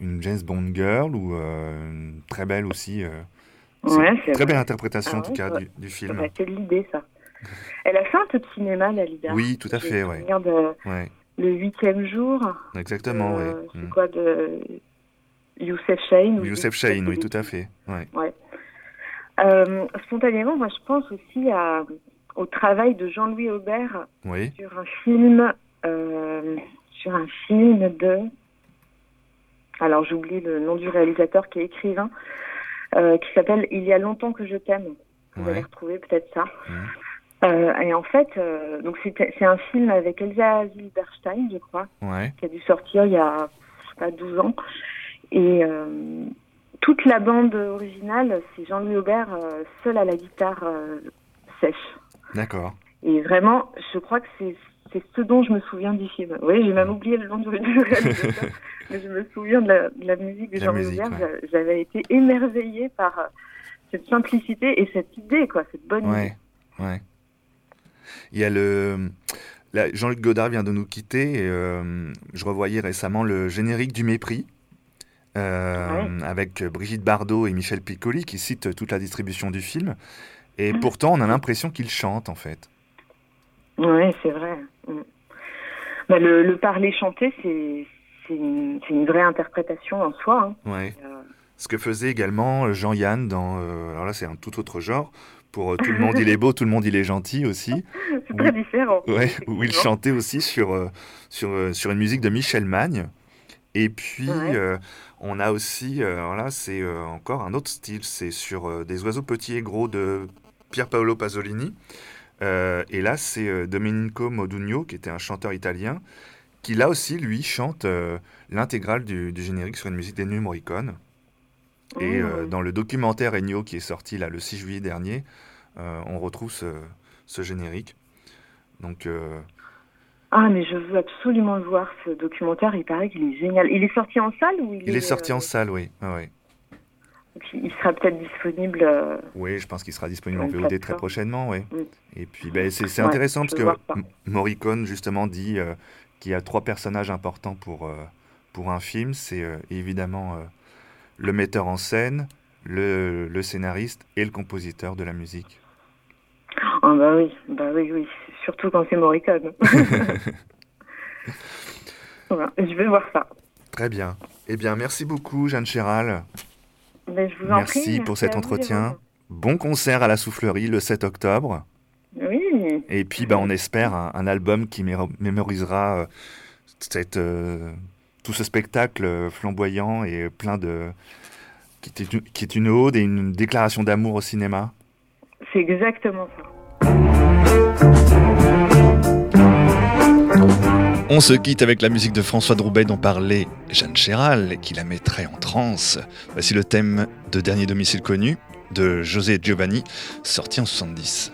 une James Bond girl ou euh, une très belle aussi. Ouais, très vrai. belle interprétation Ah en tout ouais, cas du, du film. Bah, c'est de l'idée ça. Elle a fait un peu de cinéma, Dalida. Oui, tout à fait, de Ouais, le huitième jour. exactement, Euh, ouais. C'est Mm. quoi de Youssef Chahine ou Youssef Chahine, oui, tout à fait. Ouais. Ouais. Euh, spontanément, moi, je pense aussi à, au travail de Jean-Louis Aubert Oui. sur un film, euh, sur un film de. Alors, j'oublie le nom du réalisateur qui est écrivain, euh, qui s'appelle Il y a longtemps que je t'aime. Vous Ouais. allez retrouver peut-être ça. Mhm. Euh, et en fait, euh, donc c'est un film avec Elsa Zilberstein, je crois, Ouais. qui a dû sortir il y a je sais pas 12 ans. Et euh, toute la bande originale, c'est Jean-Louis Aubert seul à la guitare sèche. D'accord. Et vraiment, je crois que c'est ce dont je me souviens du film. Oui, j'ai même oublié le nom du réalisateur, mais je me souviens de la, de la musique de Jean-Louis Aubert. ouais. J'avais été émerveillée par cette simplicité et cette idée, quoi, cette bonne idée. Ouais, ouais. Il y a le. Jean-Luc Godard vient de nous quitter. Et, euh, je revoyais récemment le générique du Mépris. euh, avec Brigitte Bardot et Michel Piccoli qui citent toute la distribution du film. Et Mm. pourtant, on a l'impression qu'il chante en fait. Oui, c'est vrai. Mm. Bah, le, le parler-chanter, c'est une, vraie interprétation en soi. hein. Ouais. Euh, Ce que faisait également Jean-Yann dans. alors là, c'est un tout autre genre. Pour euh, Tout le monde, il est beau, tout le monde, il est gentil aussi. c'est très différent. Ouais, où il chantait aussi sur, euh, sur, euh, sur une musique de Michel Magne. Et puis, Ouais. euh, on a aussi, euh, alors là, c'est euh, encore un autre style, c'est sur des oiseaux petits et gros de Pier Paolo Pasolini. Et là, c'est Domenico Modugno, qui était un chanteur italien, qui là aussi, lui, chante l'intégrale du, du générique sur une musique d'Ennio Morricone. Et euh, Mmh. dans le documentaire Ennio qui est sorti là le 6 juillet dernier, euh, on retrouve ce, ce générique. Donc, euh, Ah, mais je veux absolument le voir, ce documentaire. Il paraît qu'il est génial. Il est sorti en salle ou il, il est sorti en salle, oui. Ah Il sera peut-être disponible. euh, Oui, je pense qu'il sera disponible en VOD très prochainement, oui. Mm. Et puis, ben, c'est Ouais, intéressant parce que Morricone, justement, dit euh, qu'il y a trois personnages importants pour, euh, pour un film. C'est évidemment le metteur en scène, le, le scénariste et le compositeur de la musique. Ah bah oui, bah oui, oui. Surtout quand c'est Morricone. Voilà, je vais voir ça. Très bien. Eh bien, merci beaucoup, Jeanne Chéral. Mais je vous en Merci prie. pour merci cet vous, entretien. Bon concert à la Soufflerie le 7 octobre. Oui. Et puis, bah, on espère un, un album qui mémorisera euh, cette, euh, tout ce spectacle euh, flamboyant et plein de. qui est une, qui est une ode et une déclaration d'amour au cinéma. C'est exactement ça. On se quitte avec la musique de François Droubet dont parlait Jeanne Chéral et qui la mettrait en transe. Voici le thème de Dernier domicile connu de José Giovanni, sorti en 70.